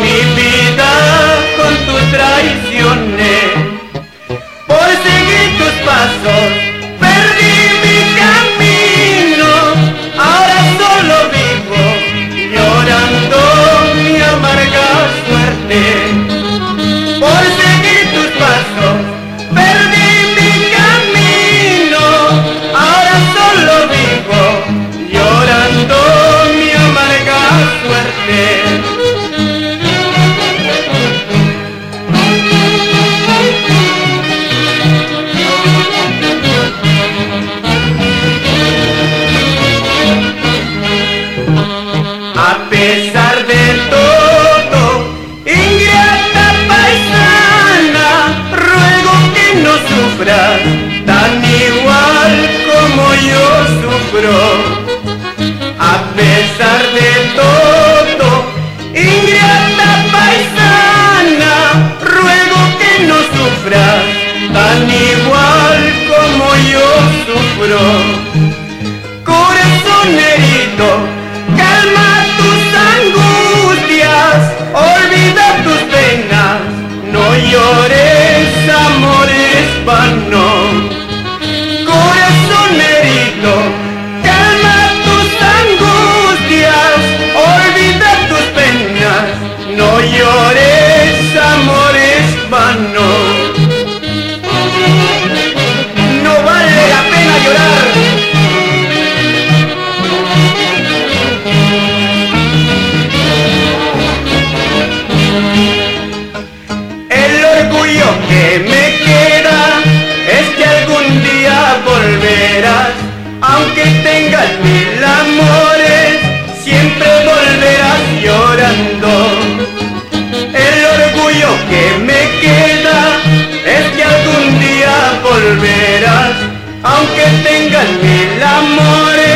mi vida con tus traiciones, por seguir tus pasos. A pesar de todo, ingrata paisana, ruego que no sufras tan igual como yo sufro. A pesar de todo, ingrata paisana, ruego que no sufras tan igual como yo sufro. Corazón herido no llores, amor El orgullo que me queda es que algún día volverás, aunque tengas mil amores, siempre volverás llorando. El orgullo que me queda es que algún día volverás, aunque tengas mil amores.